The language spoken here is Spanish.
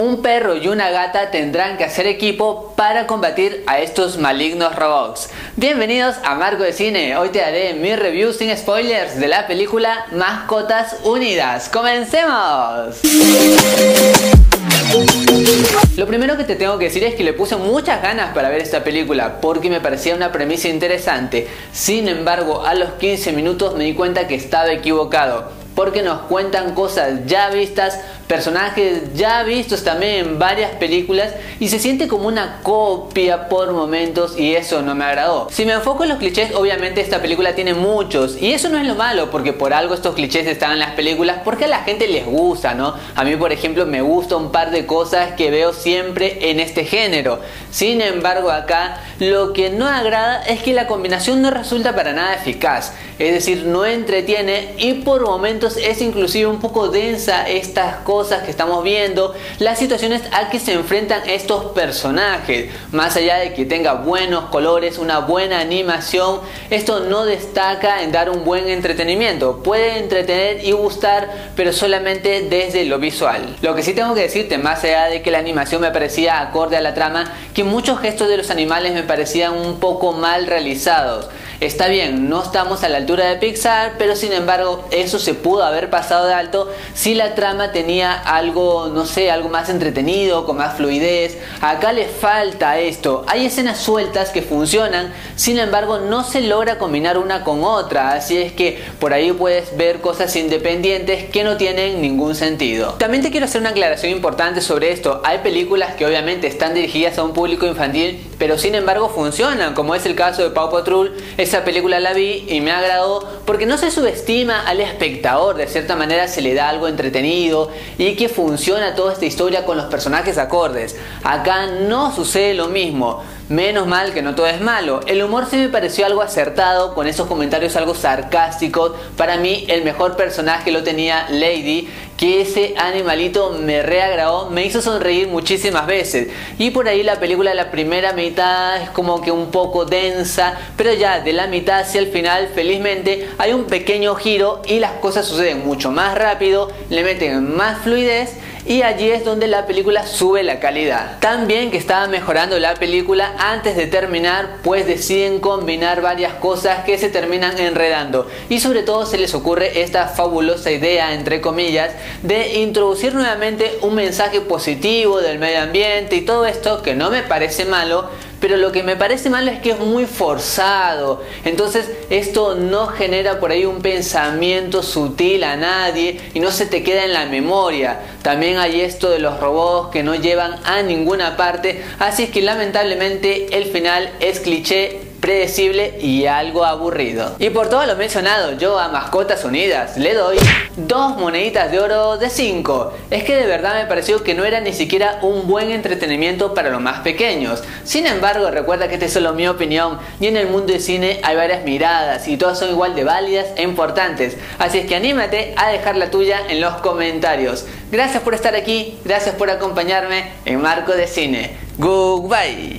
Un perro y una gata tendrán que hacer equipo para combatir a estos malignos robots. Bienvenidos a Marco de Cine. Hoy te haré mi review sin spoilers de la película Mascotas Unidas. ¡Comencemos! Lo primero que te tengo que decir es que le puse muchas ganas para ver esta película porque me parecía una premisa interesante. Sin embargo, a los 15 minutos me di cuenta que estaba equivocado porque nos cuentan cosas ya vistas, personajes ya vistos también en varias películas y se siente como una copia por momentos y eso no me agradó. Si me enfoco en los clichés, obviamente esta película tiene muchos y eso no es lo malo porque por algo estos clichés están en las películas porque a la gente les gusta, ¿no? A mí por ejemplo me gusta un par de cosas que veo siempre en este género. Sin embargo acá lo que no agrada es que la combinación no resulta para nada eficaz, es decir, no entretiene y por momentos es inclusive un poco densa estas cosas que estamos viendo, las situaciones a que se enfrentan estos personajes. Más allá de que tenga buenos colores, una buena animación, esto no destaca en dar un buen entretenimiento. Puede entretener y gustar, pero solamente desde lo visual. Lo que sí tengo que decirte, más allá de que la animación me parecía acorde a la trama, que muchos gestos de los animales me parecían un poco mal realizados. Está bien, no estamos a la altura de Pixar, pero sin embargo eso se pudo haber pasado de alto si la trama tenía algo, no sé, algo más entretenido, con más fluidez. Acá le falta esto. Hay escenas sueltas que funcionan, sin embargo no se logra combinar una con otra, así es que por ahí puedes ver cosas independientes que no tienen ningún sentido. También te quiero hacer una aclaración importante sobre esto. Hay películas que obviamente están dirigidas a un público infantil, pero sin embargo funcionan, como es el caso de Paw Patrol, esa película la vi y me agradó porque no se subestima al espectador, de cierta manera se le da algo entretenido y que funciona toda esta historia con los personajes acordes. Acá no sucede lo mismo. Menos mal que no todo es malo. El humor sí me pareció algo acertado, con esos comentarios algo sarcásticos. Para mí el mejor personaje lo tenía Lady, que ese animalito me reagradó, me hizo sonreír muchísimas veces. Y por ahí la película, la primera mitad es como que un poco densa, pero ya de la mitad hacia el final, felizmente, hay un pequeño giro y las cosas suceden mucho más rápido, le meten más fluidez y allí es donde la película sube la calidad. También que estaba mejorando la película antes de terminar, pues deciden combinar varias cosas que se terminan enredando y sobre todo se les ocurre esta fabulosa idea, entre comillas, de introducir nuevamente un mensaje positivo del medio ambiente y todo esto que no me parece malo, pero lo que me parece malo es que es muy forzado. Entonces esto no genera por ahí un pensamiento sutil a nadie y no se te queda en la memoria. También hay esto de los robots que no llevan a ninguna parte. Así es que lamentablemente el final es cliché predecible y algo aburrido. Y por todo lo mencionado, yo a Mascotas Unidas le doy dos moneditas de oro de 5. Es que de verdad me pareció que no era ni siquiera un buen entretenimiento para los más pequeños. Sin embargo, recuerda que esta es solo mi opinión y en el mundo del cine hay varias miradas y todas son igual de válidas e importantes. Así es que anímate a dejar la tuya en los comentarios. Gracias por estar aquí, gracias por acompañarme en Marco de Cine. Goodbye.